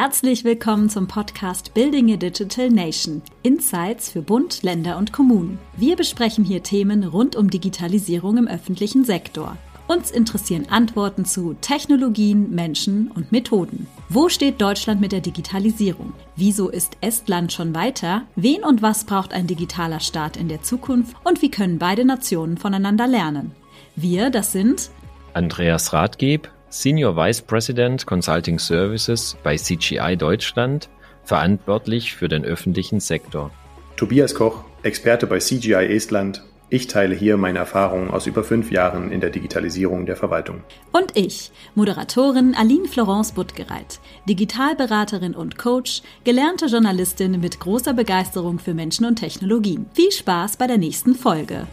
Herzlich willkommen zum Podcast Building a Digital Nation. Insights für Bund, Länder und Kommunen. Wir besprechen hier Themen rund um Digitalisierung im öffentlichen Sektor. Uns interessieren Antworten zu Technologien, Menschen und Methoden. Wo steht Deutschland mit der Digitalisierung? Wieso ist Estland schon weiter? Wen und was braucht ein digitaler Staat in der Zukunft? Und wie können beide Nationen voneinander lernen? Wir, das sind Andreas Rathgeb, Senior Vice President Consulting Services bei CGI Deutschland, verantwortlich für den öffentlichen Sektor. Tobias Koch, Experte bei CGI Estland. Ich teile hier meine Erfahrungen aus über fünf Jahren in der Digitalisierung der Verwaltung. Und ich, Moderatorin Aline Florence Buttgereit, Digitalberaterin und Coach, gelernte Journalistin mit großer Begeisterung für Menschen und Technologien. Viel Spaß bei der nächsten Folge.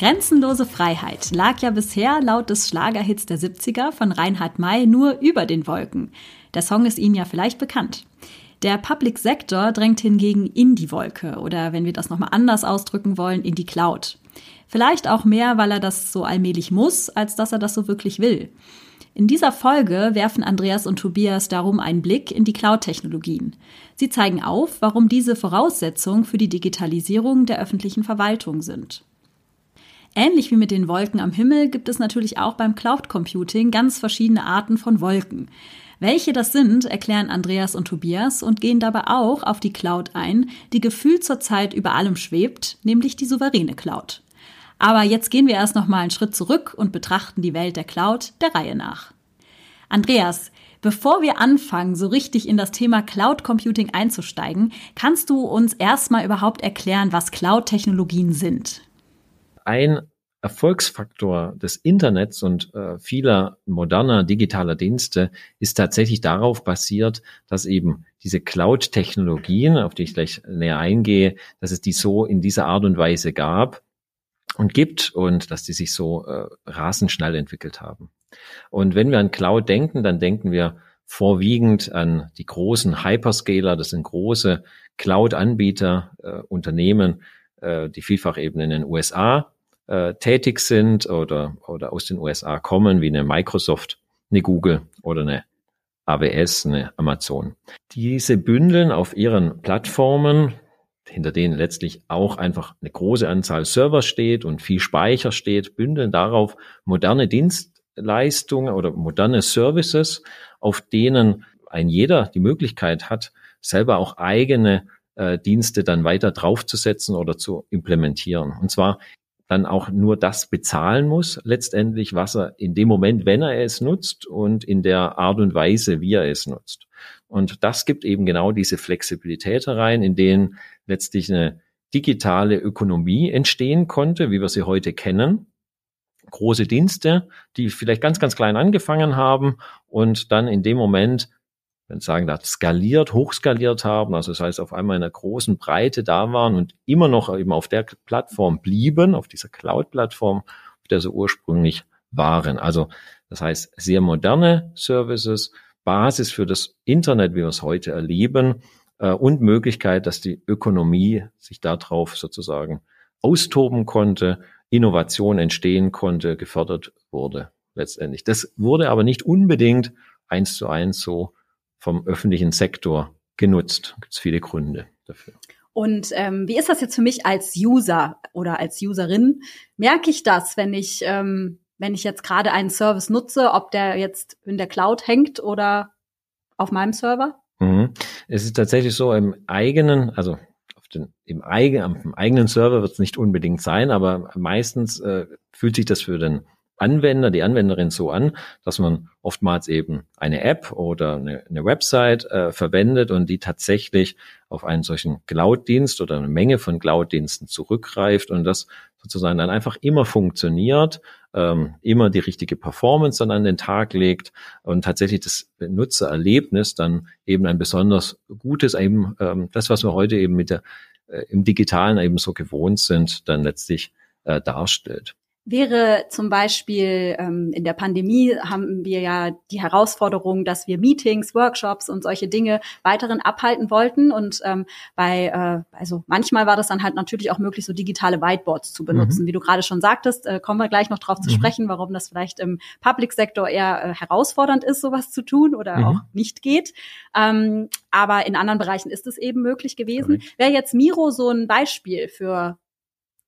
Grenzenlose Freiheit lag ja bisher laut des Schlagerhits der 70er von Reinhard May nur über den Wolken. Der Song ist Ihnen ja vielleicht bekannt. Der Public Sector drängt hingegen in die Wolke oder wenn wir das nochmal anders ausdrücken wollen, in die Cloud. Vielleicht auch mehr, weil er das so allmählich muss, als dass er das so wirklich will. In dieser Folge werfen Andreas und Tobias darum einen Blick in die Cloud-Technologien. Sie zeigen auf, warum diese Voraussetzung für die Digitalisierung der öffentlichen Verwaltung sind. Ähnlich wie mit den Wolken am Himmel gibt es natürlich auch beim Cloud Computing ganz verschiedene Arten von Wolken. Welche das sind, erklären Andreas und Tobias und gehen dabei auch auf die Cloud ein, die gefühlt zurzeit über allem schwebt, nämlich die souveräne Cloud. Aber jetzt gehen wir erst noch mal einen Schritt zurück und betrachten die Welt der Cloud der Reihe nach. Andreas, Bevor wir anfangen, so richtig in das Thema Cloud Computing einzusteigen, kannst du uns erstmal überhaupt erklären, was Cloud-Technologien sind? ein Erfolgsfaktor des Internets und äh, vieler moderner digitaler Dienste ist tatsächlich darauf basiert, dass eben diese Cloud-Technologien, auf die ich gleich näher eingehe, dass es die so in dieser Art und Weise gab und gibt und dass die sich so äh, rasend schnell entwickelt haben. Und wenn wir an Cloud denken, dann denken wir vorwiegend an die großen Hyperscaler, das sind große Cloud-Anbieter, äh, Unternehmen, äh, die vielfach eben in den USA äh, tätig sind oder, oder aus den USA kommen, wie eine Microsoft, eine Google oder eine AWS, eine Amazon. Diese bündeln auf ihren Plattformen, hinter denen letztlich auch einfach eine große Anzahl Server steht und viel Speicher steht, bündeln darauf moderne Dienstleistungen oder moderne Services, auf denen ein jeder die Möglichkeit hat, selber auch eigene äh, Dienste dann weiter draufzusetzen oder zu implementieren. Und zwar dann auch nur das bezahlen muss, letztendlich, was er in dem Moment, wenn er es nutzt und in der Art und Weise, wie er es nutzt. Und das gibt eben genau diese Flexibilität herein, in denen letztlich eine digitale Ökonomie entstehen konnte, wie wir sie heute kennen. Große Dienste, die vielleicht ganz, ganz klein angefangen haben und dann in dem Moment wenn sagen, da skaliert, hochskaliert haben, also das heißt auf einmal in einer großen Breite da waren und immer noch eben auf der Plattform blieben, auf dieser Cloud-Plattform, auf der sie ursprünglich waren. Also das heißt sehr moderne Services, Basis für das Internet, wie wir es heute erleben, äh, und Möglichkeit, dass die Ökonomie sich darauf sozusagen austoben konnte, Innovation entstehen konnte, gefördert wurde letztendlich. Das wurde aber nicht unbedingt eins zu eins so vom öffentlichen Sektor genutzt. Gibt es viele Gründe dafür. Und ähm, wie ist das jetzt für mich als User oder als Userin? Merke ich das, wenn ich, ähm, wenn ich jetzt gerade einen Service nutze, ob der jetzt in der Cloud hängt oder auf meinem Server? Mhm. Es ist tatsächlich so im eigenen, also den, im, eigenen, am eigenen Server wird es nicht unbedingt sein, aber meistens äh, fühlt sich das für den Anwender, die Anwenderin so an, dass man oftmals eben eine App oder eine, eine Website äh, verwendet und die tatsächlich auf einen solchen Cloud-Dienst oder eine Menge von Cloud-Diensten zurückgreift und das sozusagen dann einfach immer funktioniert, ähm, immer die richtige Performance dann an den Tag legt und tatsächlich das Benutzererlebnis dann eben ein besonders gutes, eben ähm, das, was wir heute eben mit der äh, im Digitalen eben so gewohnt sind, dann letztlich äh, darstellt. Wäre zum Beispiel ähm, in der Pandemie haben wir ja die Herausforderung, dass wir Meetings, Workshops und solche Dinge weiteren abhalten wollten. Und ähm, bei, äh, also manchmal war das dann halt natürlich auch möglich, so digitale Whiteboards zu benutzen. Mhm. Wie du gerade schon sagtest, äh, kommen wir gleich noch drauf zu mhm. sprechen, warum das vielleicht im Public-Sektor eher äh, herausfordernd ist, sowas zu tun oder mhm. auch nicht geht. Ähm, aber in anderen Bereichen ist es eben möglich gewesen. Wäre jetzt Miro so ein Beispiel für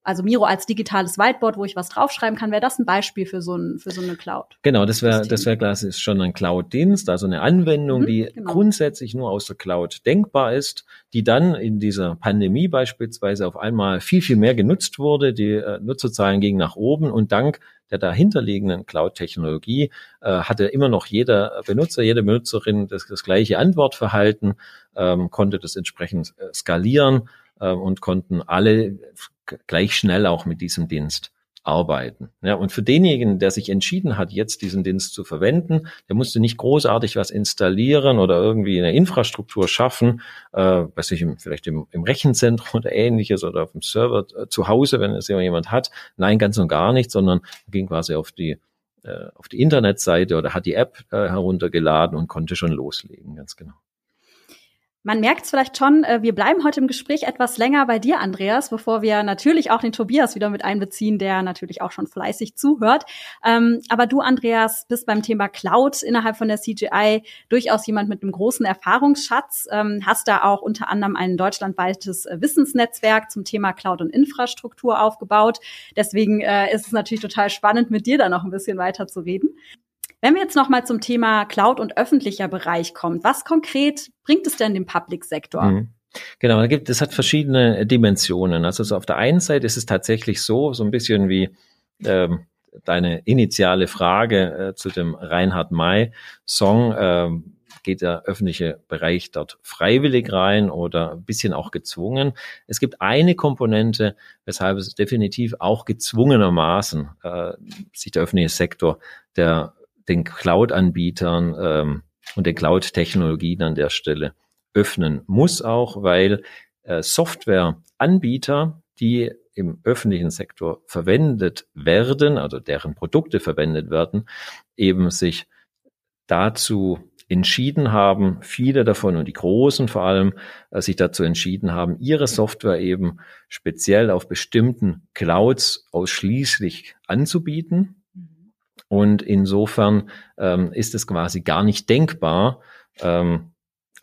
also Miro als digitales Whiteboard, wo ich was draufschreiben kann, wäre das ein Beispiel für so, ein, für so eine Cloud. Genau, das wäre das wäre klar, es ist schon ein Cloud-Dienst, also eine Anwendung, mhm, die genau. grundsätzlich nur aus der Cloud denkbar ist, die dann in dieser Pandemie beispielsweise auf einmal viel, viel mehr genutzt wurde. Die äh, Nutzerzahlen gingen nach oben und dank der dahinterliegenden Cloud-Technologie äh, hatte immer noch jeder Benutzer, jede Benutzerin das, das gleiche Antwortverhalten, ähm, konnte das entsprechend äh, skalieren äh, und konnten alle gleich schnell auch mit diesem Dienst arbeiten. Ja, und für denjenigen, der sich entschieden hat, jetzt diesen Dienst zu verwenden, der musste nicht großartig was installieren oder irgendwie eine Infrastruktur schaffen, äh, weiß ich, vielleicht im, im Rechenzentrum oder ähnliches oder auf dem Server äh, zu Hause, wenn es jemand hat. Nein, ganz und gar nicht, sondern ging quasi auf die äh, auf die Internetseite oder hat die App äh, heruntergeladen und konnte schon loslegen, ganz genau. Man merkt es vielleicht schon, äh, wir bleiben heute im Gespräch etwas länger bei dir, Andreas, bevor wir natürlich auch den Tobias wieder mit einbeziehen, der natürlich auch schon fleißig zuhört. Ähm, aber du, Andreas, bist beim Thema Cloud innerhalb von der CGI durchaus jemand mit einem großen Erfahrungsschatz, ähm, hast da auch unter anderem ein deutschlandweites äh, Wissensnetzwerk zum Thema Cloud und Infrastruktur aufgebaut. Deswegen äh, ist es natürlich total spannend, mit dir da noch ein bisschen weiter zu reden. Wenn wir jetzt noch mal zum Thema Cloud und öffentlicher Bereich kommen, was konkret bringt es denn dem Public-Sektor? Mhm. Genau, es hat verschiedene Dimensionen. Also so auf der einen Seite ist es tatsächlich so, so ein bisschen wie ähm, deine initiale Frage äh, zu dem Reinhard May Song. Äh, geht der öffentliche Bereich dort freiwillig rein oder ein bisschen auch gezwungen. Es gibt eine Komponente, weshalb es definitiv auch gezwungenermaßen äh, sich der öffentliche Sektor der den Cloud-Anbietern ähm, und den Cloud-Technologien an der Stelle öffnen muss auch, weil äh, Softwareanbieter, die im öffentlichen Sektor verwendet werden, also deren Produkte verwendet werden, eben sich dazu entschieden haben, viele davon und die Großen vor allem, äh, sich dazu entschieden haben, ihre Software eben speziell auf bestimmten Clouds ausschließlich anzubieten und insofern ähm, ist es quasi gar nicht denkbar ähm,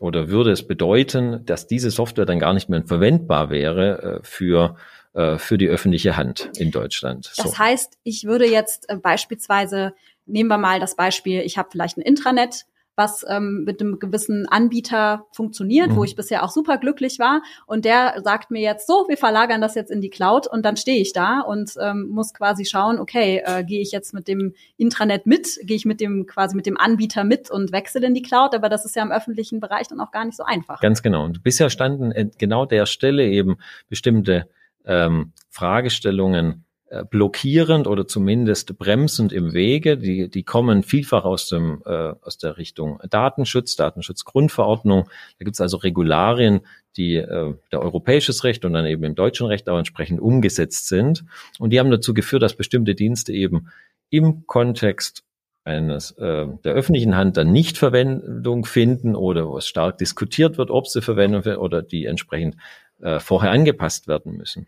oder würde es bedeuten, dass diese Software dann gar nicht mehr verwendbar wäre äh, für äh, für die öffentliche Hand in Deutschland. Das so. heißt, ich würde jetzt äh, beispielsweise nehmen wir mal das Beispiel, ich habe vielleicht ein Intranet, was ähm, mit einem gewissen Anbieter funktioniert, mhm. wo ich bisher auch super glücklich war. Und der sagt mir jetzt so, wir verlagern das jetzt in die Cloud und dann stehe ich da und ähm, muss quasi schauen, okay, äh, gehe ich jetzt mit dem Intranet mit, gehe ich mit dem quasi mit dem Anbieter mit und wechsle in die Cloud, aber das ist ja im öffentlichen Bereich dann auch gar nicht so einfach. Ganz genau. Und bisher standen genau der Stelle eben bestimmte ähm, Fragestellungen blockierend oder zumindest bremsend im Wege. Die, die kommen vielfach aus, dem, äh, aus der Richtung Datenschutz, Datenschutzgrundverordnung. Da gibt es also Regularien, die äh, der europäisches Recht und dann eben im deutschen Recht auch entsprechend umgesetzt sind. Und die haben dazu geführt, dass bestimmte Dienste eben im Kontext eines äh, der öffentlichen Hand dann nicht Verwendung finden oder wo es stark diskutiert wird, ob sie Verwendung oder die entsprechend äh, vorher angepasst werden müssen.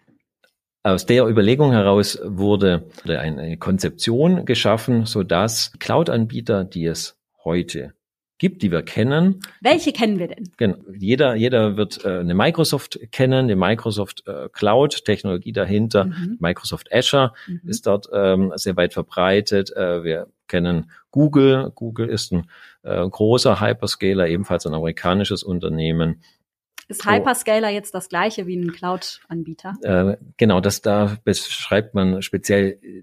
Aus der Überlegung heraus wurde eine Konzeption geschaffen, so dass Cloud-Anbieter, die es heute gibt, die wir kennen. Welche kennen wir denn? Genau. Jeder, jeder wird äh, eine Microsoft kennen, die Microsoft äh, Cloud, Technologie dahinter. Mhm. Microsoft Azure mhm. ist dort ähm, sehr weit verbreitet. Äh, wir kennen Google. Google ist ein großer Hyperscaler, ebenfalls ein amerikanisches Unternehmen. Ist Hyperscaler oh. jetzt das gleiche wie ein Cloud-Anbieter? Äh, genau, das da beschreibt man speziell äh,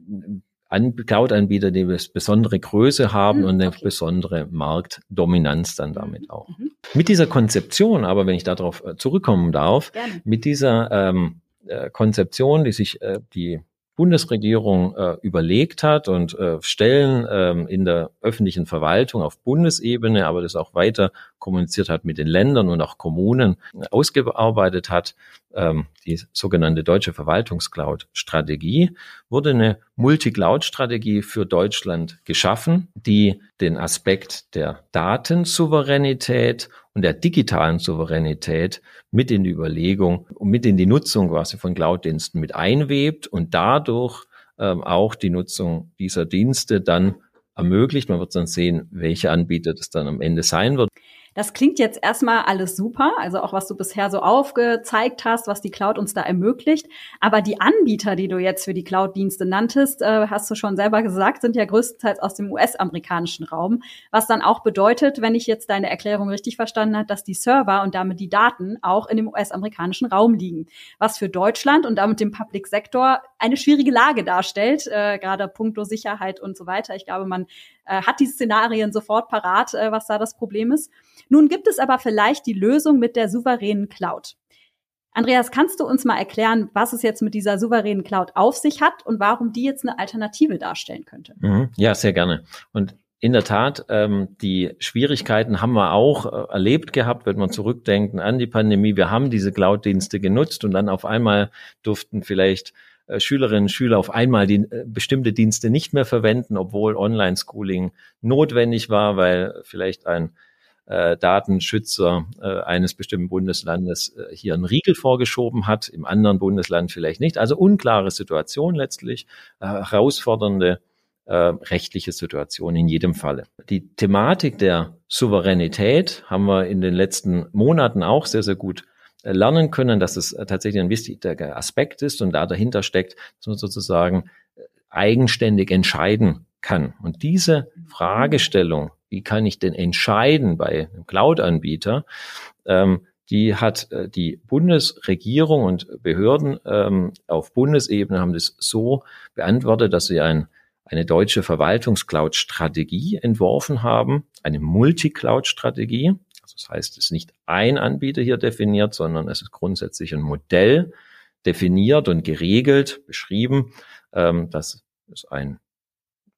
Cloud-Anbieter, die besondere Größe haben hm, und eine okay. besondere Marktdominanz dann damit mhm. auch. Mhm. Mit dieser Konzeption, aber wenn ich darauf äh, zurückkommen darf, Gerne. mit dieser ähm, äh, Konzeption, die sich äh, die Bundesregierung äh, überlegt hat und äh, Stellen ähm, in der öffentlichen Verwaltung auf Bundesebene, aber das auch weiter kommuniziert hat mit den Ländern und auch Kommunen, ausgearbeitet hat. Ähm, die sogenannte Deutsche Verwaltungscloud-Strategie wurde eine Multi-Cloud-Strategie für Deutschland geschaffen, die den Aspekt der Datensouveränität und der digitalen Souveränität mit in die Überlegung und mit in die Nutzung quasi von Cloud-Diensten mit einwebt und dadurch ähm, auch die Nutzung dieser Dienste dann ermöglicht. Man wird dann sehen, welche Anbieter das dann am Ende sein wird. Das klingt jetzt erstmal alles super, also auch was du bisher so aufgezeigt hast, was die Cloud uns da ermöglicht. Aber die Anbieter, die du jetzt für die Cloud-Dienste nanntest, äh, hast du schon selber gesagt, sind ja größtenteils aus dem US-amerikanischen Raum. Was dann auch bedeutet, wenn ich jetzt deine Erklärung richtig verstanden habe, dass die Server und damit die Daten auch in dem US-amerikanischen Raum liegen. Was für Deutschland und damit dem Public Sektor eine schwierige Lage darstellt, äh, gerade puncto Sicherheit und so weiter. Ich glaube, man äh, hat die Szenarien sofort parat, äh, was da das Problem ist. Nun gibt es aber vielleicht die Lösung mit der souveränen Cloud. Andreas, kannst du uns mal erklären, was es jetzt mit dieser souveränen Cloud auf sich hat und warum die jetzt eine Alternative darstellen könnte? Mhm. Ja, sehr gerne. Und in der Tat, ähm, die Schwierigkeiten haben wir auch äh, erlebt gehabt, wenn wir zurückdenken an die Pandemie. Wir haben diese Cloud-Dienste genutzt und dann auf einmal durften vielleicht Schülerinnen und Schüler auf einmal die äh, bestimmte Dienste nicht mehr verwenden, obwohl Online-Schooling notwendig war, weil vielleicht ein äh, Datenschützer äh, eines bestimmten Bundeslandes äh, hier einen Riegel vorgeschoben hat, im anderen Bundesland vielleicht nicht. Also unklare Situation letztlich, äh, herausfordernde äh, rechtliche Situation in jedem Falle. Die Thematik der Souveränität haben wir in den letzten Monaten auch sehr, sehr gut äh, lernen können, dass es äh, tatsächlich ein wichtiger Aspekt ist und da dahinter steckt, dass man sozusagen äh, eigenständig entscheiden kann. Und diese Fragestellung, wie kann ich denn entscheiden bei einem Cloud-Anbieter, ähm, die hat äh, die Bundesregierung und Behörden ähm, auf Bundesebene haben das so beantwortet, dass sie ein, eine deutsche Verwaltungscloud-Strategie entworfen haben, eine Multi-Cloud-Strategie. Das heißt, es ist nicht ein Anbieter hier definiert, sondern es ist grundsätzlich ein Modell definiert und geregelt, beschrieben, ähm, dass es ein,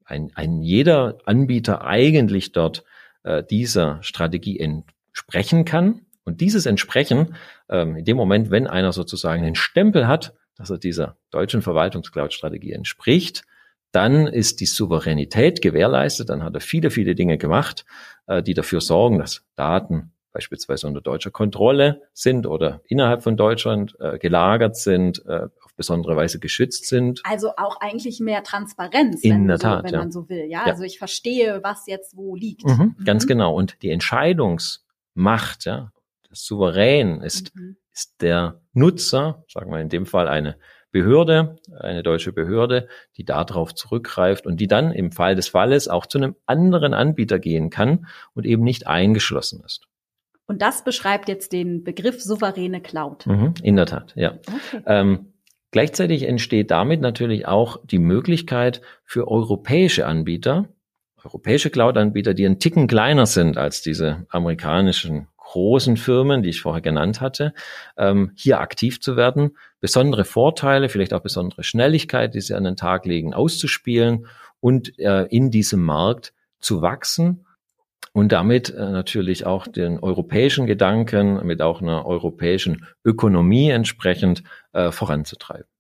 ein, ein jeder Anbieter eigentlich dort äh, dieser Strategie entsprechen kann. Und dieses Entsprechen, ähm, in dem Moment, wenn einer sozusagen den Stempel hat, dass er dieser deutschen Verwaltungscloud-Strategie entspricht, dann ist die Souveränität gewährleistet, dann hat er viele, viele Dinge gemacht, äh, die dafür sorgen, dass Daten beispielsweise unter deutscher Kontrolle sind oder innerhalb von Deutschland äh, gelagert sind, äh, auf besondere Weise geschützt sind. Also auch eigentlich mehr Transparenz, In der so, Tat, wenn ja. man so will. Ja? ja? also ich verstehe, was jetzt wo liegt. Mhm, mhm. Ganz genau. Und die Entscheidungsmacht, ja, das Souverän ist, mhm. ist der Nutzer, sagen wir in dem Fall eine Behörde, eine deutsche Behörde, die darauf zurückgreift und die dann im Fall des Falles auch zu einem anderen Anbieter gehen kann und eben nicht eingeschlossen ist. Und das beschreibt jetzt den Begriff souveräne Cloud. Mhm, in der Tat, ja. Okay. Ähm, gleichzeitig entsteht damit natürlich auch die Möglichkeit für europäische Anbieter, europäische Cloud-Anbieter, die einen Ticken kleiner sind als diese amerikanischen großen Firmen, die ich vorher genannt hatte, ähm, hier aktiv zu werden, besondere Vorteile, vielleicht auch besondere Schnelligkeit, die sie an den Tag legen, auszuspielen und äh, in diesem Markt zu wachsen und damit äh, natürlich auch den europäischen Gedanken mit auch einer europäischen Ökonomie entsprechend äh, voranzutreiben.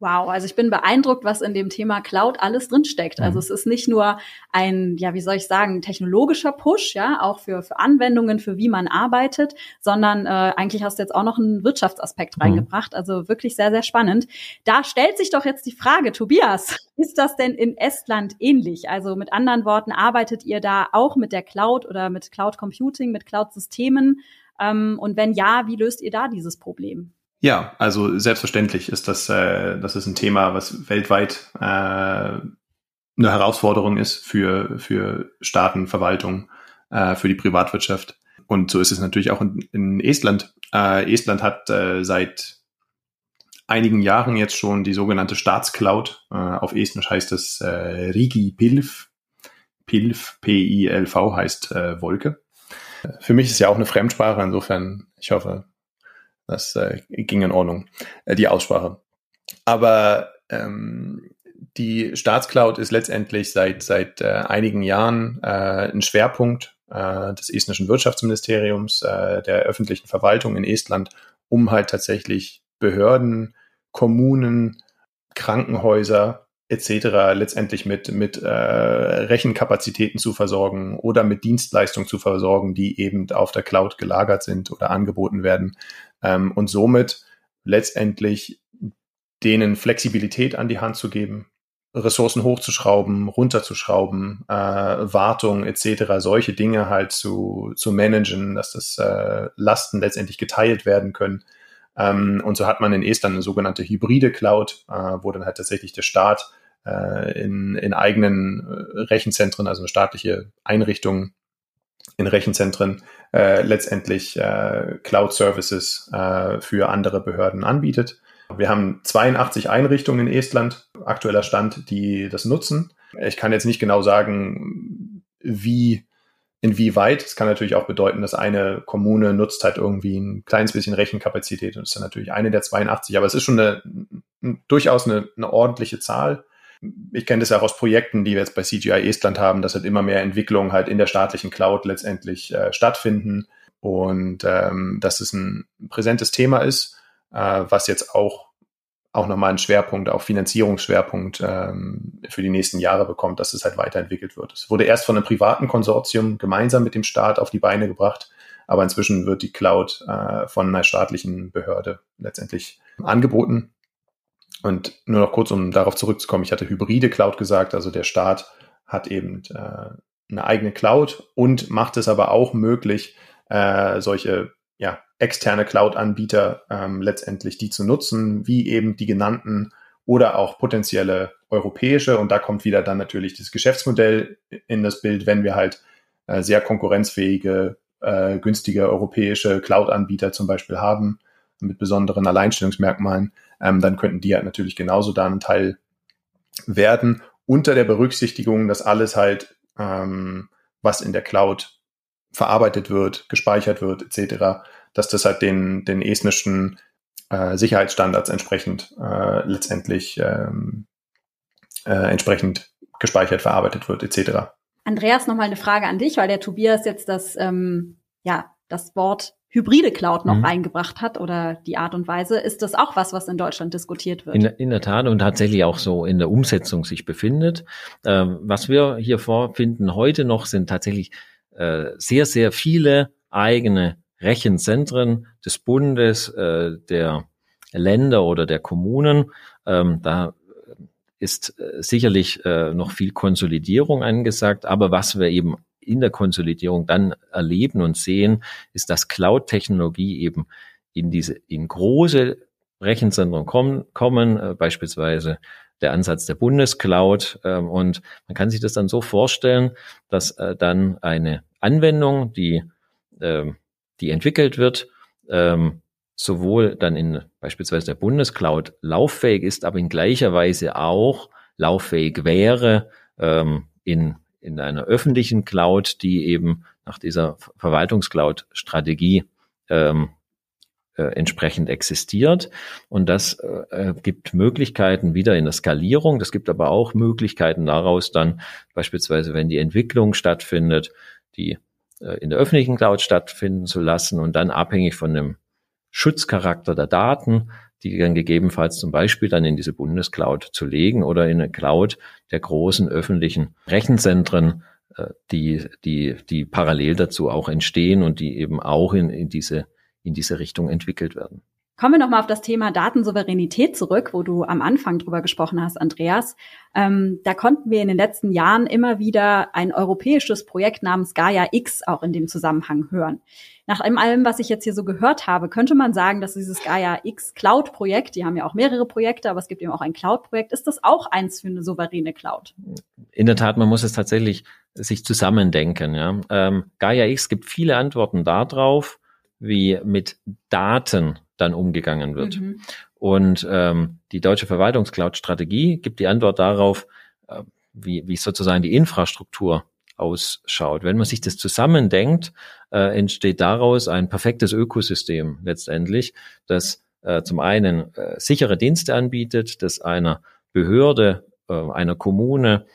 Wow, also ich bin beeindruckt, was in dem Thema Cloud alles drinsteckt. Mhm. Also es ist nicht nur ein, ja, wie soll ich sagen, technologischer Push, ja, auch für, für Anwendungen, für wie man arbeitet, sondern äh, eigentlich hast du jetzt auch noch einen Wirtschaftsaspekt mhm. reingebracht. Also wirklich sehr, sehr spannend. Da stellt sich doch jetzt die Frage, Tobias, ist das denn in Estland ähnlich? Also mit anderen Worten, arbeitet ihr da auch mit der Cloud oder mit Cloud Computing, mit Cloud-Systemen? Ähm, und wenn ja, wie löst ihr da dieses Problem? Ja, also selbstverständlich ist das, äh, das ist ein Thema, was weltweit äh, eine Herausforderung ist für, für Staaten, Verwaltung, äh, für die Privatwirtschaft. Und so ist es natürlich auch in, in Estland. Äh, Estland hat äh, seit einigen Jahren jetzt schon die sogenannte Staatscloud. Äh, auf Estnisch heißt es äh, Rigi Pilf. Pilf, P-I-L-V heißt äh, Wolke. Für mich ist ja auch eine Fremdsprache, insofern, ich hoffe, das äh, ging in Ordnung, äh, die Aussprache. Aber ähm, die Staatscloud ist letztendlich seit, seit äh, einigen Jahren äh, ein Schwerpunkt äh, des estnischen Wirtschaftsministeriums, äh, der öffentlichen Verwaltung in Estland, um halt tatsächlich Behörden, Kommunen, Krankenhäuser etc. letztendlich mit, mit äh, Rechenkapazitäten zu versorgen oder mit Dienstleistungen zu versorgen, die eben auf der Cloud gelagert sind oder angeboten werden ähm, und somit letztendlich denen Flexibilität an die Hand zu geben, Ressourcen hochzuschrauben, runterzuschrauben, äh, Wartung etc., solche Dinge halt zu, zu managen, dass das äh, Lasten letztendlich geteilt werden können. Ähm, und so hat man in Estland eine sogenannte hybride Cloud, äh, wo dann halt tatsächlich der Staat äh, in, in eigenen äh, Rechenzentren, also eine staatliche Einrichtung in Rechenzentren, äh, letztendlich äh, Cloud-Services äh, für andere Behörden anbietet. Wir haben 82 Einrichtungen in Estland, aktueller Stand, die das nutzen. Ich kann jetzt nicht genau sagen, wie, inwieweit. Es kann natürlich auch bedeuten, dass eine Kommune nutzt halt irgendwie ein kleines bisschen Rechenkapazität und ist dann natürlich eine der 82. Aber es ist schon eine, durchaus eine, eine ordentliche Zahl. Ich kenne das ja auch aus Projekten, die wir jetzt bei CGI Estland haben, dass halt immer mehr Entwicklungen halt in der staatlichen Cloud letztendlich äh, stattfinden und ähm, dass es ein präsentes Thema ist äh, was jetzt auch auch nochmal einen Schwerpunkt, auch Finanzierungsschwerpunkt ähm, für die nächsten Jahre bekommt, dass es halt weiterentwickelt wird. Es wurde erst von einem privaten Konsortium gemeinsam mit dem Staat auf die Beine gebracht, aber inzwischen wird die Cloud äh, von einer staatlichen Behörde letztendlich angeboten. Und nur noch kurz, um darauf zurückzukommen, ich hatte hybride Cloud gesagt, also der Staat hat eben äh, eine eigene Cloud und macht es aber auch möglich, äh, solche ja, externe Cloud-Anbieter ähm, letztendlich die zu nutzen, wie eben die genannten oder auch potenzielle europäische. Und da kommt wieder dann natürlich das Geschäftsmodell in das Bild, wenn wir halt äh, sehr konkurrenzfähige, äh, günstige europäische Cloud-Anbieter zum Beispiel haben mit besonderen Alleinstellungsmerkmalen, ähm, dann könnten die halt natürlich genauso da ein Teil werden, unter der Berücksichtigung, dass alles halt, ähm, was in der Cloud verarbeitet wird, gespeichert wird, etc., dass das halt den, den estnischen äh, Sicherheitsstandards entsprechend äh, letztendlich ähm, äh, entsprechend gespeichert, verarbeitet wird, etc. Andreas, nochmal eine Frage an dich, weil der Tobias jetzt das, ähm, ja, das Wort hybride Cloud noch mhm. eingebracht hat oder die Art und Weise. Ist das auch was, was in Deutschland diskutiert wird? In, in der Tat und tatsächlich auch so in der Umsetzung sich befindet. Ähm, was wir hier vorfinden heute noch sind tatsächlich äh, sehr, sehr viele eigene Rechenzentren des Bundes, äh, der Länder oder der Kommunen. Ähm, da ist äh, sicherlich äh, noch viel Konsolidierung angesagt, aber was wir eben in der Konsolidierung dann erleben und sehen, ist, dass Cloud-Technologie eben in diese in große Rechenzentren kommen, kommen äh, beispielsweise der Ansatz der Bundescloud. Ähm, und man kann sich das dann so vorstellen, dass äh, dann eine Anwendung, die, ähm, die entwickelt wird, ähm, sowohl dann in beispielsweise der Bundescloud lauffähig ist, aber in gleicher Weise auch lauffähig wäre ähm, in, in einer öffentlichen Cloud, die eben nach dieser Verwaltungscloud-Strategie ähm, äh, entsprechend existiert. Und das äh, gibt Möglichkeiten wieder in der Skalierung. Das gibt aber auch Möglichkeiten daraus dann beispielsweise, wenn die Entwicklung stattfindet, die äh, in der öffentlichen Cloud stattfinden zu lassen und dann abhängig von dem Schutzcharakter der Daten, die dann gegebenenfalls zum Beispiel dann in diese Bundescloud zu legen oder in eine Cloud der großen öffentlichen Rechenzentren, äh, die, die, die parallel dazu auch entstehen und die eben auch in, in diese, in diese Richtung entwickelt werden. Kommen wir nochmal auf das Thema Datensouveränität zurück, wo du am Anfang drüber gesprochen hast, Andreas. Ähm, da konnten wir in den letzten Jahren immer wieder ein europäisches Projekt namens Gaia X auch in dem Zusammenhang hören. Nach allem, was ich jetzt hier so gehört habe, könnte man sagen, dass dieses Gaia X Cloud-Projekt, die haben ja auch mehrere Projekte, aber es gibt eben auch ein Cloud-Projekt, ist das auch eins für eine souveräne Cloud? In der Tat, man muss es tatsächlich sich zusammendenken. Ja. Ähm, Gaia X gibt viele Antworten darauf, wie mit Daten dann umgegangen wird. Mhm. Und ähm, die deutsche Verwaltungscloud-Strategie gibt die Antwort darauf, äh, wie, wie sozusagen die Infrastruktur ausschaut. Wenn man sich das zusammendenkt, äh, entsteht daraus ein perfektes Ökosystem letztendlich, das äh, zum einen äh, sichere Dienste anbietet, das einer Behörde, äh, einer Kommune,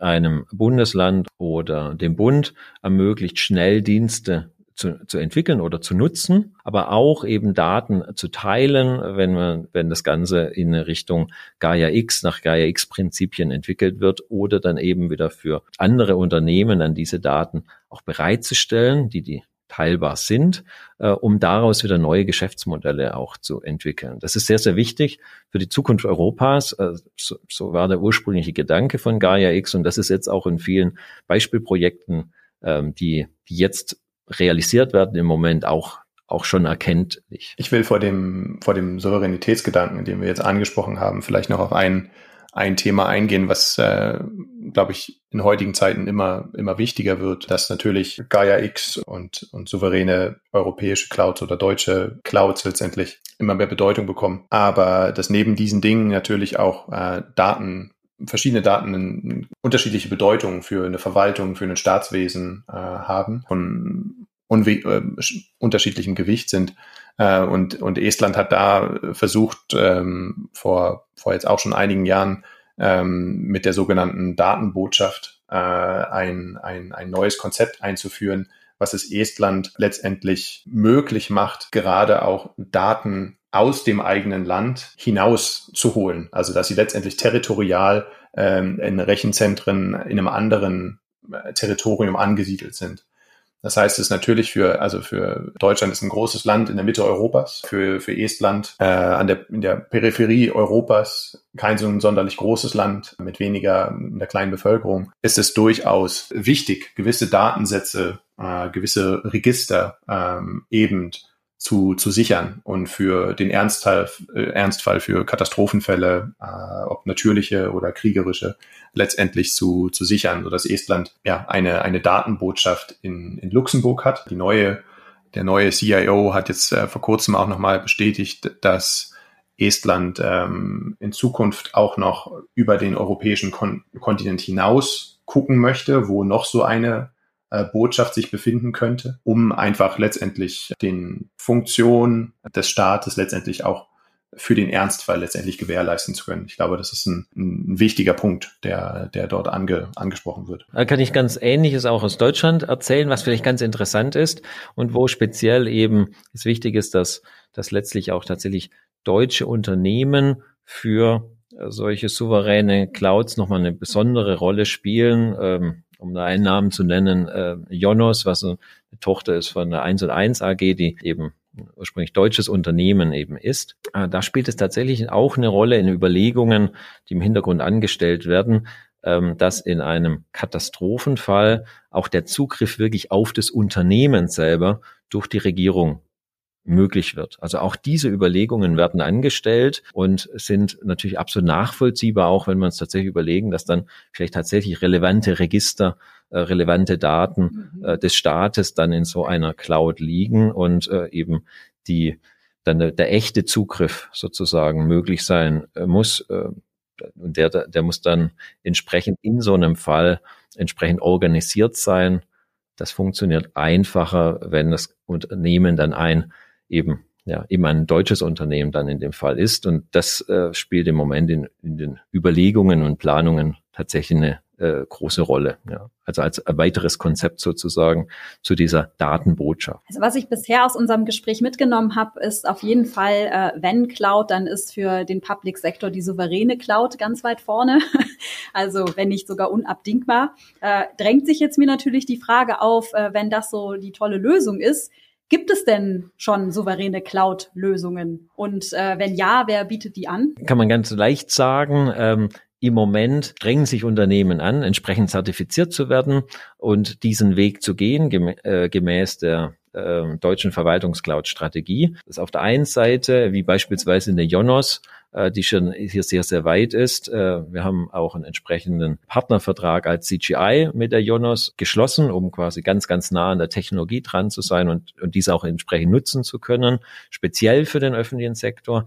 einem Bundesland oder dem Bund ermöglicht, schnell Dienste zu, zu entwickeln oder zu nutzen, aber auch eben Daten zu teilen, wenn man, wenn das Ganze in Richtung Gaia X nach Gaia X Prinzipien entwickelt wird oder dann eben wieder für andere Unternehmen dann diese Daten auch bereitzustellen, die die teilbar sind, äh, um daraus wieder neue Geschäftsmodelle auch zu entwickeln. Das ist sehr, sehr wichtig für die Zukunft Europas. Äh, so, so war der ursprüngliche Gedanke von Gaia X und das ist jetzt auch in vielen Beispielprojekten, ähm, die, die jetzt realisiert werden, im Moment auch auch schon erkenntlich. Ich will vor dem, vor dem Souveränitätsgedanken, den wir jetzt angesprochen haben, vielleicht noch auf ein, ein Thema eingehen, was, äh, glaube ich, in heutigen Zeiten immer, immer wichtiger wird, dass natürlich Gaia X und, und souveräne europäische Clouds oder deutsche Clouds letztendlich immer mehr Bedeutung bekommen. Aber dass neben diesen Dingen natürlich auch äh, Daten verschiedene Daten unterschiedliche Bedeutungen für eine Verwaltung, für ein Staatswesen äh, haben, von äh, unterschiedlichem Gewicht sind. Äh, und, und Estland hat da versucht, ähm, vor, vor jetzt auch schon einigen Jahren ähm, mit der sogenannten Datenbotschaft äh, ein, ein, ein neues Konzept einzuführen, was es Estland letztendlich möglich macht, gerade auch Daten aus dem eigenen Land hinaus zu holen. Also dass sie letztendlich territorial ähm, in Rechenzentren in einem anderen äh, Territorium angesiedelt sind. Das heißt, es ist natürlich für, also für Deutschland ist ein großes Land in der Mitte Europas, für, für Estland äh, an der, in der Peripherie Europas kein so ein sonderlich großes Land mit weniger, einer kleinen Bevölkerung, ist es durchaus wichtig, gewisse Datensätze, äh, gewisse Register ähm, eben zu, zu sichern und für den Ernstfall, äh, Ernstfall für Katastrophenfälle, äh, ob natürliche oder kriegerische, letztendlich zu, zu sichern, sodass Estland ja eine, eine Datenbotschaft in, in Luxemburg hat. Die neue, der neue CIO hat jetzt äh, vor kurzem auch nochmal bestätigt, dass Estland ähm, in Zukunft auch noch über den europäischen Kon Kontinent hinaus gucken möchte, wo noch so eine äh, Botschaft sich befinden könnte, um einfach letztendlich den Funktionen des Staates letztendlich auch für den Ernstfall letztendlich gewährleisten zu können. Ich glaube, das ist ein, ein wichtiger Punkt, der, der dort ange, angesprochen wird. Da kann ich ganz Ähnliches auch aus Deutschland erzählen, was vielleicht ganz interessant ist und wo speziell eben es wichtig ist, dass, dass letztlich auch tatsächlich deutsche Unternehmen für solche souveräne Clouds nochmal eine besondere Rolle spielen. Ähm, um da einen Namen zu nennen, äh, Jonos, was eine Tochter ist von der 1 und 1 AG, die eben ursprünglich deutsches Unternehmen eben ist. Äh, da spielt es tatsächlich auch eine Rolle in Überlegungen, die im Hintergrund angestellt werden, ähm, dass in einem Katastrophenfall auch der Zugriff wirklich auf das Unternehmen selber durch die Regierung möglich wird. Also auch diese Überlegungen werden angestellt und sind natürlich absolut nachvollziehbar, auch wenn wir uns tatsächlich überlegen, dass dann vielleicht tatsächlich relevante Register, äh, relevante Daten mhm. äh, des Staates dann in so einer Cloud liegen und äh, eben die dann der, der, echte Zugriff sozusagen möglich sein muss. Und der, der muss dann entsprechend in so einem Fall entsprechend organisiert sein. Das funktioniert einfacher, wenn das Unternehmen dann ein eben ja, eben ein deutsches Unternehmen dann in dem Fall ist. Und das äh, spielt im Moment in, in den Überlegungen und Planungen tatsächlich eine äh, große Rolle. Ja. Also als weiteres Konzept sozusagen zu dieser Datenbotschaft. Also was ich bisher aus unserem Gespräch mitgenommen habe, ist auf jeden Fall, äh, wenn Cloud, dann ist für den Public Sektor die souveräne Cloud ganz weit vorne. also wenn nicht sogar unabdingbar. Äh, drängt sich jetzt mir natürlich die Frage auf, äh, wenn das so die tolle Lösung ist, Gibt es denn schon souveräne Cloud-Lösungen? Und äh, wenn ja, wer bietet die an? Kann man ganz leicht sagen. Ähm, im Moment drängen sich Unternehmen an, entsprechend zertifiziert zu werden und diesen Weg zu gehen, äh, gemäß der äh, deutschen Verwaltungscloud-Strategie. Das ist auf der einen Seite, wie beispielsweise in der Jonos, äh, die schon hier sehr, sehr weit ist. Äh, wir haben auch einen entsprechenden Partnervertrag als CGI mit der Jonos geschlossen, um quasi ganz, ganz nah an der Technologie dran zu sein und, und diese auch entsprechend nutzen zu können, speziell für den öffentlichen Sektor.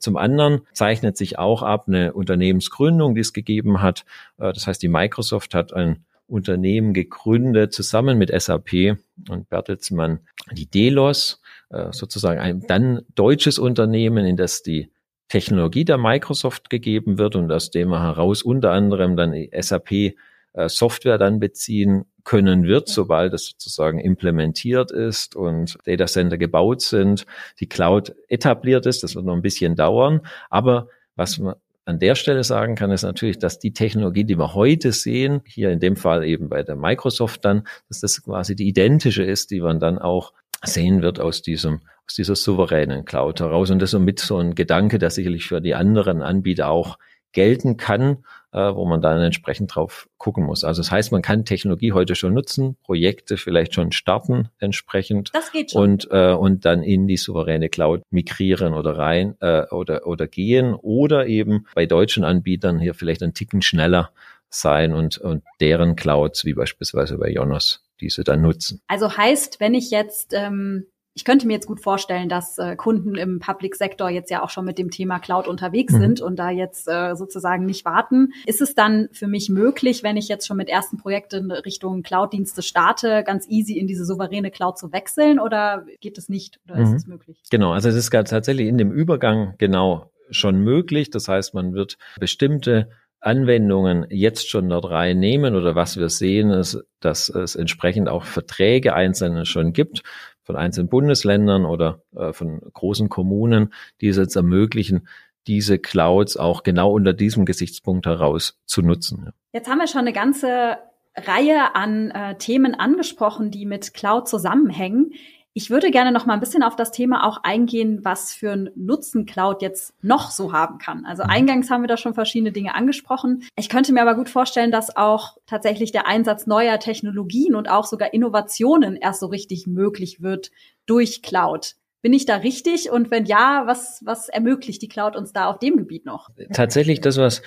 Zum anderen zeichnet sich auch ab eine Unternehmensgründung, die es gegeben hat. Äh, das heißt, die Microsoft hat ein Unternehmen gegründet, zusammen mit SAP und Bertelsmann, die Delos, sozusagen ein dann deutsches Unternehmen, in das die Technologie der Microsoft gegeben wird und aus dem heraus unter anderem dann SAP äh, Software dann beziehen können wird, sobald es sozusagen implementiert ist und Datacenter gebaut sind, die Cloud etabliert ist. Das wird noch ein bisschen dauern. Aber was man an der Stelle sagen kann, ist natürlich, dass die Technologie, die wir heute sehen, hier in dem Fall eben bei der Microsoft dann, dass das quasi die identische ist, die man dann auch sehen wird aus diesem, aus dieser souveränen Cloud heraus. Und das ist somit so ein Gedanke, der sicherlich für die anderen Anbieter auch gelten kann, äh, wo man dann entsprechend drauf gucken muss. Also das heißt, man kann Technologie heute schon nutzen, Projekte vielleicht schon starten entsprechend. Das geht schon. Und, äh, und dann in die souveräne Cloud migrieren oder rein äh, oder, oder gehen oder eben bei deutschen Anbietern hier vielleicht einen Ticken schneller sein und, und deren Clouds, wie beispielsweise bei Jonas, diese dann nutzen. Also heißt, wenn ich jetzt ähm, ich könnte mir jetzt gut vorstellen, dass äh, Kunden im Public Sektor jetzt ja auch schon mit dem Thema Cloud unterwegs mhm. sind und da jetzt äh, sozusagen nicht warten. Ist es dann für mich möglich, wenn ich jetzt schon mit ersten Projekten Richtung Cloud-Dienste starte, ganz easy in diese souveräne Cloud zu wechseln oder geht es nicht oder mhm. ist es möglich? Genau, also es ist tatsächlich in dem Übergang genau schon möglich. Das heißt, man wird bestimmte Anwendungen jetzt schon dort reinnehmen oder was wir sehen, ist, dass es entsprechend auch Verträge einzelne schon gibt von einzelnen Bundesländern oder äh, von großen Kommunen, die es jetzt ermöglichen, diese Clouds auch genau unter diesem Gesichtspunkt heraus zu nutzen. Jetzt haben wir schon eine ganze Reihe an äh, Themen angesprochen, die mit Cloud zusammenhängen. Ich würde gerne noch mal ein bisschen auf das Thema auch eingehen, was für einen Nutzen Cloud jetzt noch so haben kann. Also mhm. eingangs haben wir da schon verschiedene Dinge angesprochen. Ich könnte mir aber gut vorstellen, dass auch tatsächlich der Einsatz neuer Technologien und auch sogar Innovationen erst so richtig möglich wird durch Cloud. Bin ich da richtig? Und wenn ja, was, was ermöglicht die Cloud uns da auf dem Gebiet noch? Tatsächlich das, was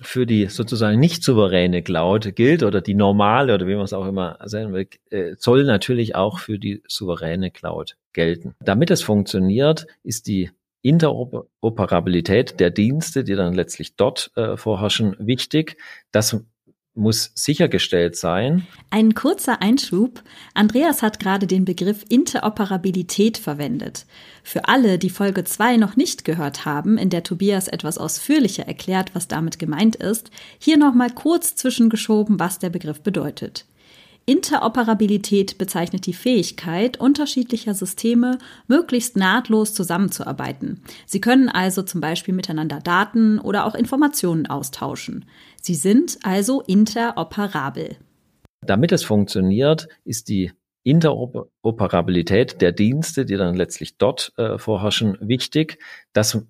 für die sozusagen nicht souveräne Cloud gilt oder die normale oder wie man es auch immer sagen will, äh, soll natürlich auch für die souveräne Cloud gelten. Damit es funktioniert, ist die Interoperabilität der Dienste, die dann letztlich dort äh, vorherrschen, wichtig. Das muss sichergestellt sein. Ein kurzer Einschub. Andreas hat gerade den Begriff Interoperabilität verwendet. Für alle, die Folge 2 noch nicht gehört haben, in der Tobias etwas ausführlicher erklärt, was damit gemeint ist, hier nochmal kurz zwischengeschoben, was der Begriff bedeutet. Interoperabilität bezeichnet die Fähigkeit unterschiedlicher Systeme möglichst nahtlos zusammenzuarbeiten. Sie können also zum Beispiel miteinander Daten oder auch Informationen austauschen. Sie sind also interoperabel. Damit es funktioniert, ist die Interoperabilität der Dienste, die dann letztlich dort äh, vorherrschen, wichtig. Das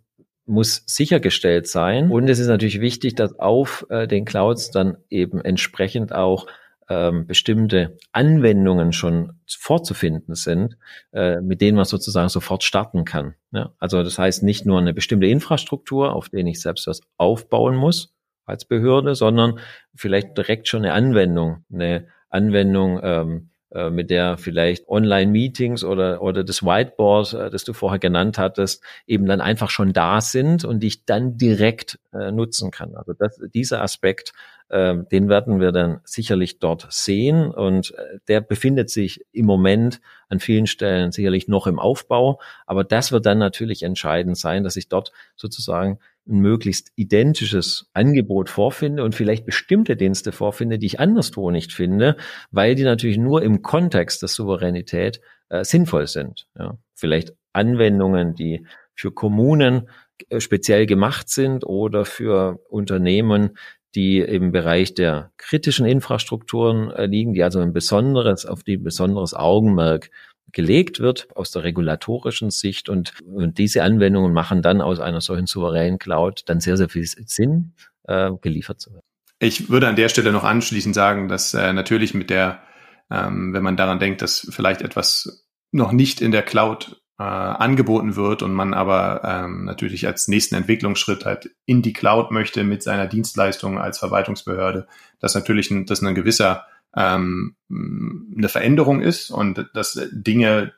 muss sichergestellt sein. Und es ist natürlich wichtig, dass auf äh, den Clouds dann eben entsprechend auch ähm, bestimmte Anwendungen schon vorzufinden sind, äh, mit denen man sozusagen sofort starten kann. Ja? Also das heißt nicht nur eine bestimmte Infrastruktur, auf denen ich selbst was aufbauen muss als Behörde, sondern vielleicht direkt schon eine Anwendung, eine Anwendung, ähm, äh, mit der vielleicht Online-Meetings oder, oder das Whiteboard, äh, das du vorher genannt hattest, eben dann einfach schon da sind und ich dann direkt äh, nutzen kann. Also das, dieser Aspekt den werden wir dann sicherlich dort sehen und äh, der befindet sich im Moment an vielen Stellen sicherlich noch im Aufbau, aber das wird dann natürlich entscheidend sein, dass ich dort sozusagen ein möglichst identisches Angebot vorfinde und vielleicht bestimmte Dienste vorfinde, die ich anderswo nicht finde, weil die natürlich nur im Kontext der Souveränität äh, sinnvoll sind. Ja. Vielleicht Anwendungen, die für Kommunen äh, speziell gemacht sind oder für Unternehmen, die im Bereich der kritischen Infrastrukturen äh, liegen, die also ein besonderes, auf die besonderes Augenmerk gelegt wird aus der regulatorischen Sicht und, und diese Anwendungen machen dann aus einer solchen souveränen Cloud dann sehr, sehr viel Sinn, äh, geliefert zu werden. Ich würde an der Stelle noch anschließend sagen, dass äh, natürlich mit der, ähm, wenn man daran denkt, dass vielleicht etwas noch nicht in der Cloud äh, angeboten wird und man aber ähm, natürlich als nächsten Entwicklungsschritt halt in die Cloud möchte mit seiner Dienstleistung als Verwaltungsbehörde, dass natürlich ein, dass ein gewisser ähm, eine Veränderung ist und dass Dinge,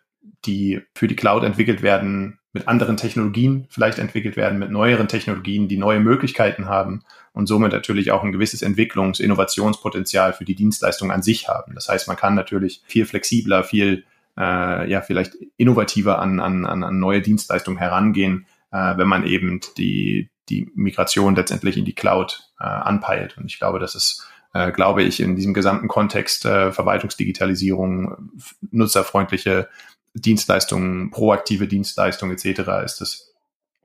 die für die Cloud entwickelt werden, mit anderen Technologien vielleicht entwickelt werden, mit neueren Technologien, die neue Möglichkeiten haben und somit natürlich auch ein gewisses Entwicklungs-, Innovationspotenzial für die Dienstleistung an sich haben. Das heißt, man kann natürlich viel flexibler, viel äh, ja vielleicht innovativer an, an, an neue Dienstleistungen herangehen, äh, wenn man eben die, die Migration letztendlich in die Cloud äh, anpeilt. Und ich glaube, das ist äh, glaube ich, in diesem gesamten Kontext äh, Verwaltungsdigitalisierung, nutzerfreundliche Dienstleistungen, proaktive Dienstleistungen etc. ist das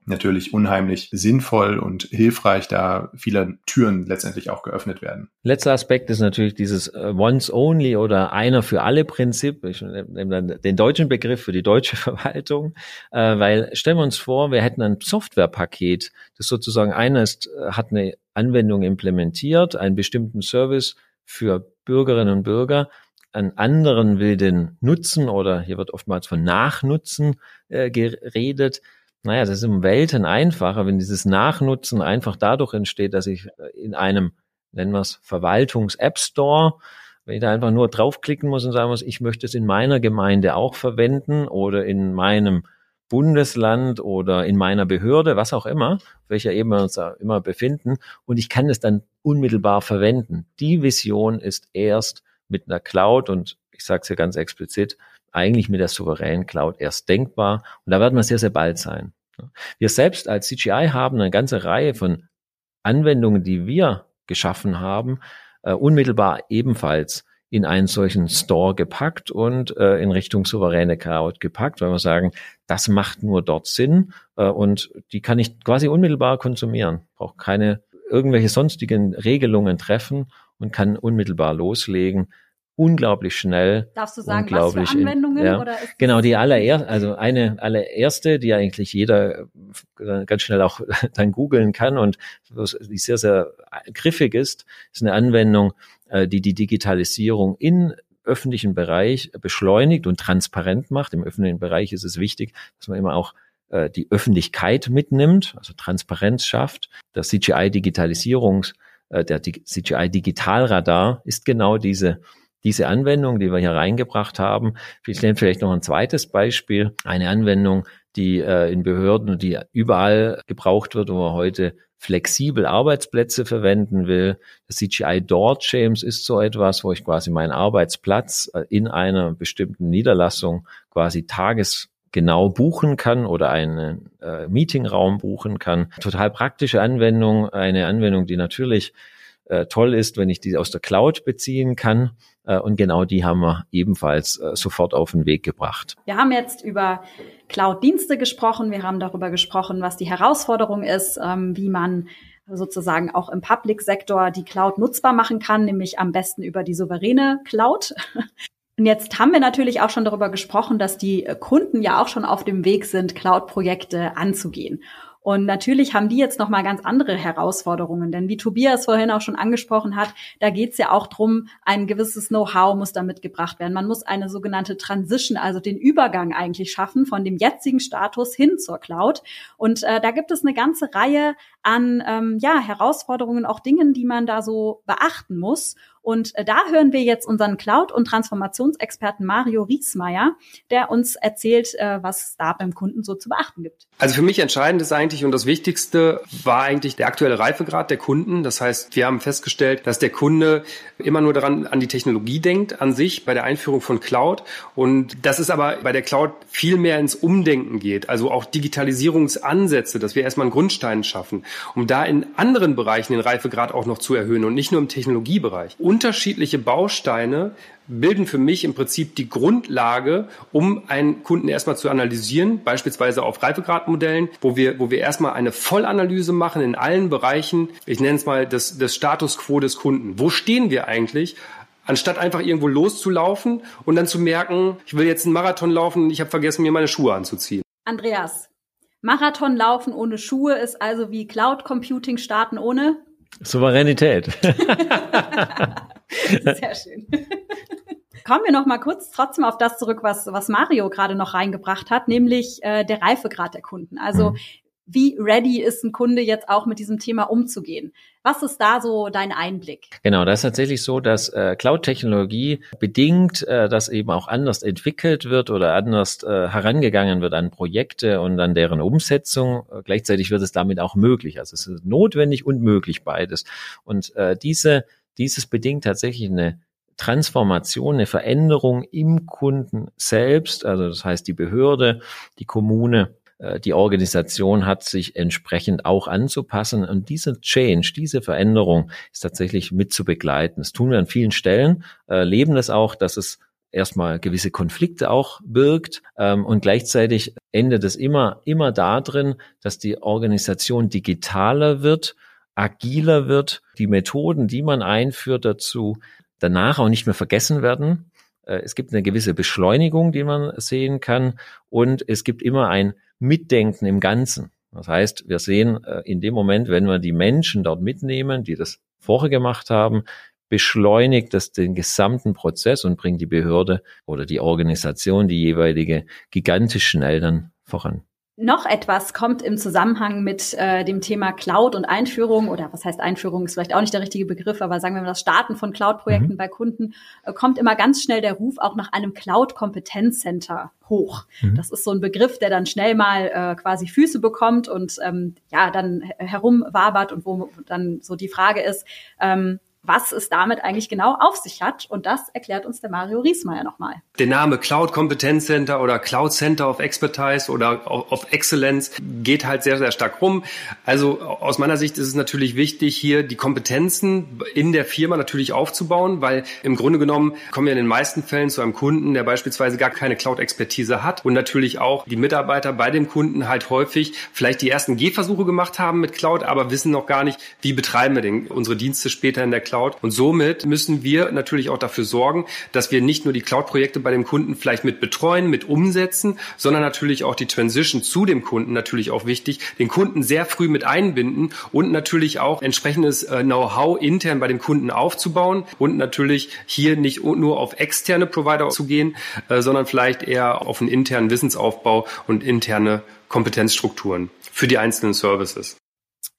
natürlich unheimlich sinnvoll und hilfreich, da viele Türen letztendlich auch geöffnet werden. Letzter Aspekt ist natürlich dieses äh, Once Only oder einer für alle Prinzip. Ich nehme dann den deutschen Begriff für die deutsche Verwaltung, äh, weil stellen wir uns vor, wir hätten ein Softwarepaket, das sozusagen einer ist, äh, hat eine Anwendung implementiert, einen bestimmten Service für Bürgerinnen und Bürger, einen anderen will den nutzen oder hier wird oftmals von Nachnutzen äh, geredet naja, das ist um Welten einfacher, wenn dieses Nachnutzen einfach dadurch entsteht, dass ich äh, in einem, nennen wir es, Verwaltungs-App Store, wenn ich da einfach nur draufklicken muss und sagen muss, ich möchte es in meiner Gemeinde auch verwenden oder in meinem Bundesland oder in meiner Behörde, was auch immer, welcher Ebene wir uns immer befinden, und ich kann es dann unmittelbar verwenden. Die Vision ist erst mit einer Cloud und ich sage es hier ganz explizit, eigentlich mit der souveränen Cloud erst denkbar. Und da werden wir sehr, sehr bald sein. Wir selbst als CGI haben eine ganze Reihe von Anwendungen, die wir geschaffen haben, äh, unmittelbar ebenfalls in einen solchen Store gepackt und äh, in Richtung souveräne Cloud gepackt, weil wir sagen, das macht nur dort Sinn äh, und die kann ich quasi unmittelbar konsumieren. Brauche keine irgendwelche sonstigen Regelungen treffen und kann unmittelbar loslegen unglaublich schnell. Darfst du sagen, unglaublich was für Anwendungen? In, ja, oder ist genau, die allererste, also eine allererste, die eigentlich jeder äh, ganz schnell auch dann googeln kann und die sehr, sehr griffig ist, ist eine Anwendung, äh, die die Digitalisierung in öffentlichen Bereich beschleunigt und transparent macht. Im öffentlichen Bereich ist es wichtig, dass man immer auch äh, die Öffentlichkeit mitnimmt, also Transparenz schafft. Das CGI Digitalisierungs, der CGI Digitalradar ist genau diese diese Anwendung, die wir hier reingebracht haben. Ich nenne vielleicht noch ein zweites Beispiel. Eine Anwendung, die äh, in Behörden die überall gebraucht wird, wo man heute flexibel Arbeitsplätze verwenden will. Das CGI Door James ist so etwas, wo ich quasi meinen Arbeitsplatz äh, in einer bestimmten Niederlassung quasi tagesgenau buchen kann oder einen äh, Meetingraum buchen kann. Total praktische Anwendung, eine Anwendung, die natürlich äh, toll ist, wenn ich die aus der Cloud beziehen kann. Äh, und genau die haben wir ebenfalls äh, sofort auf den Weg gebracht. Wir haben jetzt über Cloud-Dienste gesprochen. Wir haben darüber gesprochen, was die Herausforderung ist, ähm, wie man sozusagen auch im Public-Sektor die Cloud nutzbar machen kann, nämlich am besten über die souveräne Cloud. Und jetzt haben wir natürlich auch schon darüber gesprochen, dass die Kunden ja auch schon auf dem Weg sind, Cloud-Projekte anzugehen. Und natürlich haben die jetzt noch mal ganz andere Herausforderungen, denn wie Tobias vorhin auch schon angesprochen hat, da geht es ja auch drum, ein gewisses Know-how muss da mitgebracht werden. Man muss eine sogenannte Transition, also den Übergang eigentlich schaffen von dem jetzigen Status hin zur Cloud. Und äh, da gibt es eine ganze Reihe an ähm, ja, Herausforderungen, auch Dingen, die man da so beachten muss. Und äh, da hören wir jetzt unseren Cloud- und Transformationsexperten Mario Riesmeier, der uns erzählt, äh, was da beim Kunden so zu beachten gibt. Also für mich entscheidend ist eigentlich und das Wichtigste war eigentlich der aktuelle Reifegrad der Kunden. Das heißt, wir haben festgestellt, dass der Kunde immer nur daran an die Technologie denkt an sich bei der Einführung von Cloud und dass es aber bei der Cloud viel mehr ins Umdenken geht. Also auch Digitalisierungsansätze, dass wir erstmal einen Grundstein schaffen, um da in anderen Bereichen den Reifegrad auch noch zu erhöhen und nicht nur im Technologiebereich. Unterschiedliche Bausteine bilden für mich im Prinzip die Grundlage, um einen Kunden erstmal zu analysieren, beispielsweise auf Reifegradmodellen, wo wir, wo wir erstmal eine Vollanalyse machen in allen Bereichen. Ich nenne es mal das, das Status quo des Kunden. Wo stehen wir eigentlich? Anstatt einfach irgendwo loszulaufen und dann zu merken, ich will jetzt einen Marathon laufen und ich habe vergessen, mir meine Schuhe anzuziehen. Andreas, Marathon laufen ohne Schuhe ist also wie Cloud Computing starten ohne Souveränität. Sehr schön. Kommen wir noch mal kurz trotzdem auf das zurück, was, was Mario gerade noch reingebracht hat, nämlich äh, der Reifegrad der Kunden. Also mhm. Wie ready ist ein Kunde jetzt auch mit diesem Thema umzugehen? Was ist da so dein Einblick? Genau, das ist tatsächlich so, dass äh, Cloud-Technologie bedingt, äh, dass eben auch anders entwickelt wird oder anders äh, herangegangen wird an Projekte und an deren Umsetzung. Äh, gleichzeitig wird es damit auch möglich. Also es ist notwendig und möglich beides. Und äh, diese, dieses bedingt tatsächlich eine Transformation, eine Veränderung im Kunden selbst, also das heißt die Behörde, die Kommune die Organisation hat sich entsprechend auch anzupassen. Und diese Change, diese Veränderung ist tatsächlich mit zu begleiten. Das tun wir an vielen Stellen, äh, leben das auch, dass es erstmal gewisse Konflikte auch birgt ähm, und gleichzeitig endet es immer immer darin, dass die Organisation digitaler wird, agiler wird, die Methoden, die man einführt dazu, danach auch nicht mehr vergessen werden. Äh, es gibt eine gewisse Beschleunigung, die man sehen kann und es gibt immer ein Mitdenken im Ganzen. Das heißt, wir sehen äh, in dem Moment, wenn wir die Menschen dort mitnehmen, die das vorher gemacht haben, beschleunigt das den gesamten Prozess und bringt die Behörde oder die Organisation, die jeweilige, gigantisch schnell dann voran. Noch etwas kommt im Zusammenhang mit äh, dem Thema Cloud und Einführung oder was heißt Einführung ist vielleicht auch nicht der richtige Begriff, aber sagen wir mal das Starten von Cloud-Projekten mhm. bei Kunden äh, kommt immer ganz schnell der Ruf auch nach einem Cloud-Kompetenzcenter hoch. Mhm. Das ist so ein Begriff, der dann schnell mal äh, quasi Füße bekommt und ähm, ja dann herumwabert und wo dann so die Frage ist, ähm, was es damit eigentlich genau auf sich hat. Und das erklärt uns der Mario Riesmeier nochmal. Der Name Cloud Competence Center oder Cloud Center of Expertise oder of Excellence geht halt sehr, sehr stark rum. Also aus meiner Sicht ist es natürlich wichtig, hier die Kompetenzen in der Firma natürlich aufzubauen, weil im Grunde genommen kommen wir in den meisten Fällen zu einem Kunden, der beispielsweise gar keine Cloud-Expertise hat und natürlich auch die Mitarbeiter bei dem Kunden halt häufig vielleicht die ersten Gehversuche gemacht haben mit Cloud, aber wissen noch gar nicht, wie betreiben wir denn unsere Dienste später in der Cloud Cloud. Und somit müssen wir natürlich auch dafür sorgen, dass wir nicht nur die Cloud-Projekte bei dem Kunden vielleicht mit betreuen, mit umsetzen, sondern natürlich auch die Transition zu dem Kunden natürlich auch wichtig, den Kunden sehr früh mit einbinden und natürlich auch entsprechendes äh, Know-how intern bei dem Kunden aufzubauen und natürlich hier nicht nur auf externe Provider zu gehen, äh, sondern vielleicht eher auf einen internen Wissensaufbau und interne Kompetenzstrukturen für die einzelnen Services.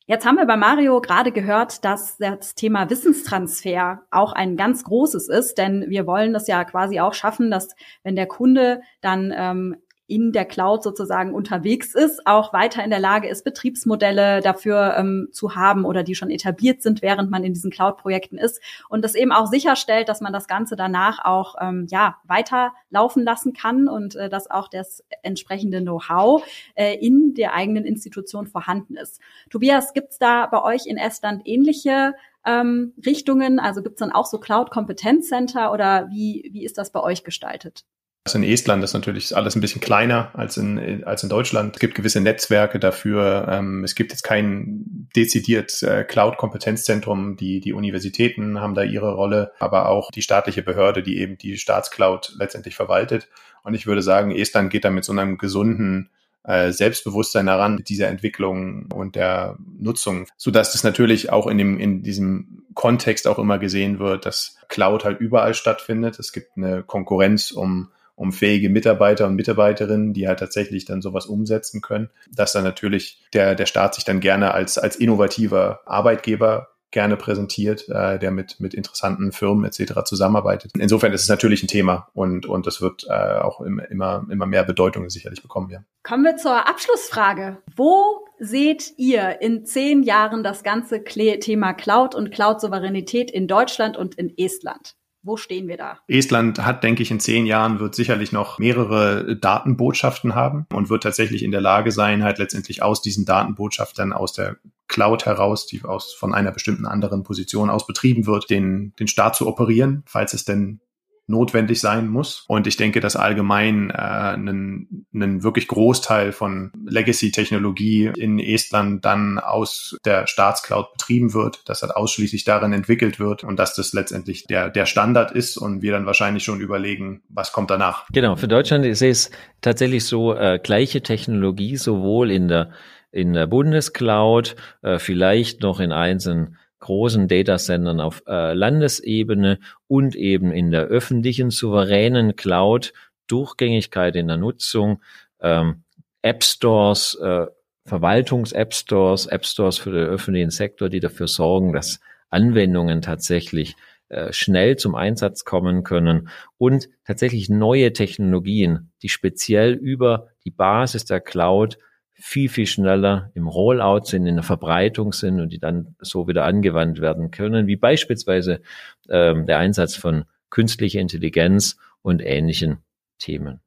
Jetzt haben wir bei Mario gerade gehört, dass das Thema Wissenstransfer auch ein ganz großes ist, denn wir wollen das ja quasi auch schaffen, dass wenn der Kunde dann ähm, in der Cloud sozusagen unterwegs ist, auch weiter in der Lage ist, Betriebsmodelle dafür ähm, zu haben oder die schon etabliert sind, während man in diesen Cloud-Projekten ist und das eben auch sicherstellt, dass man das Ganze danach auch ähm, ja weiter laufen lassen kann und äh, dass auch das entsprechende Know-how äh, in der eigenen Institution vorhanden ist. Tobias, gibt's da bei euch in Estland ähnliche ähm, Richtungen? Also gibt's dann auch so Cloud-Kompetenzcenter oder wie, wie ist das bei euch gestaltet? Also in Estland ist natürlich alles ein bisschen kleiner als in, als in Deutschland. Es gibt gewisse Netzwerke dafür. Ähm, es gibt jetzt kein dezidiert äh, Cloud-Kompetenzzentrum. Die, die Universitäten haben da ihre Rolle, aber auch die staatliche Behörde, die eben die Staatscloud letztendlich verwaltet. Und ich würde sagen, Estland geht da mit so einem gesunden äh, Selbstbewusstsein daran, mit dieser Entwicklung und der Nutzung, so dass das natürlich auch in dem, in diesem Kontext auch immer gesehen wird, dass Cloud halt überall stattfindet. Es gibt eine Konkurrenz um um fähige Mitarbeiter und Mitarbeiterinnen, die halt tatsächlich dann sowas umsetzen können, dass dann natürlich der, der Staat sich dann gerne als, als innovativer Arbeitgeber gerne präsentiert, äh, der mit, mit interessanten Firmen etc. zusammenarbeitet. Insofern ist es natürlich ein Thema und, und das wird äh, auch immer, immer, immer mehr Bedeutung sicherlich bekommen. Ja. Kommen wir zur Abschlussfrage. Wo seht ihr in zehn Jahren das ganze Thema Cloud und Cloud-Souveränität in Deutschland und in Estland? Wo stehen wir da? Estland hat, denke ich, in zehn Jahren wird sicherlich noch mehrere Datenbotschaften haben und wird tatsächlich in der Lage sein, halt letztendlich aus diesen Datenbotschaften aus der Cloud heraus, die aus von einer bestimmten anderen Position aus betrieben wird, den, den Staat zu operieren, falls es denn notwendig sein muss. Und ich denke, dass allgemein äh, einen, einen wirklich Großteil von Legacy-Technologie in Estland dann aus der Staatscloud betrieben wird, dass das ausschließlich darin entwickelt wird und dass das letztendlich der, der Standard ist und wir dann wahrscheinlich schon überlegen, was kommt danach. Genau, für Deutschland ist es tatsächlich so äh, gleiche Technologie, sowohl in der in der Bundescloud, äh, vielleicht noch in einzelnen großen Datacentern auf äh, Landesebene und eben in der öffentlichen souveränen Cloud Durchgängigkeit in der Nutzung, ähm, App Stores, äh, Verwaltungs-App Stores, App Stores für den öffentlichen Sektor, die dafür sorgen, dass Anwendungen tatsächlich äh, schnell zum Einsatz kommen können und tatsächlich neue Technologien, die speziell über die Basis der Cloud viel, viel schneller im Rollout sind, in der Verbreitung sind und die dann so wieder angewandt werden können, wie beispielsweise ähm, der Einsatz von künstlicher Intelligenz und ähnlichen Themen.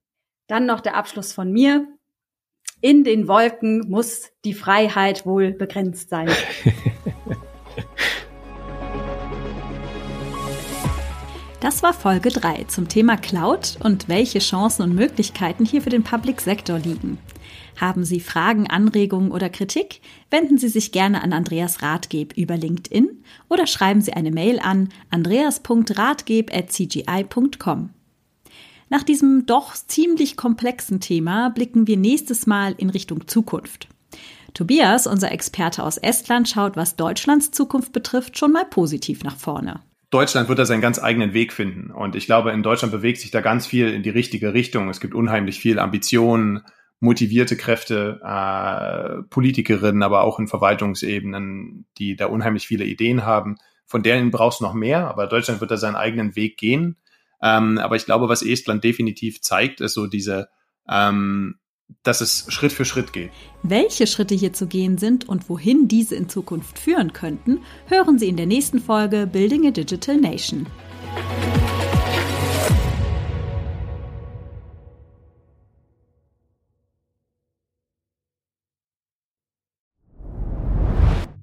Dann noch der Abschluss von mir. in den Wolken muss die Freiheit wohl begrenzt sein. Das war Folge 3 zum Thema Cloud und welche Chancen und Möglichkeiten hier für den Public Sector liegen. Haben Sie Fragen, Anregungen oder Kritik? Wenden Sie sich gerne an Andreas Ratgeb über LinkedIn oder schreiben Sie eine Mail an andreas.ratgeb.cgi.com. Nach diesem doch ziemlich komplexen Thema blicken wir nächstes Mal in Richtung Zukunft. Tobias, unser Experte aus Estland, schaut, was Deutschlands Zukunft betrifft, schon mal positiv nach vorne. Deutschland wird da seinen ganz eigenen Weg finden. Und ich glaube, in Deutschland bewegt sich da ganz viel in die richtige Richtung. Es gibt unheimlich viel Ambitionen, motivierte Kräfte, äh, Politikerinnen, aber auch in Verwaltungsebenen, die da unheimlich viele Ideen haben. Von denen brauchst du noch mehr, aber Deutschland wird da seinen eigenen Weg gehen. Ähm, aber ich glaube, was Estland definitiv zeigt, ist so diese, ähm, dass es Schritt für Schritt geht. Welche Schritte hier zu gehen sind und wohin diese in Zukunft führen könnten, hören Sie in der nächsten Folge Building a Digital Nation.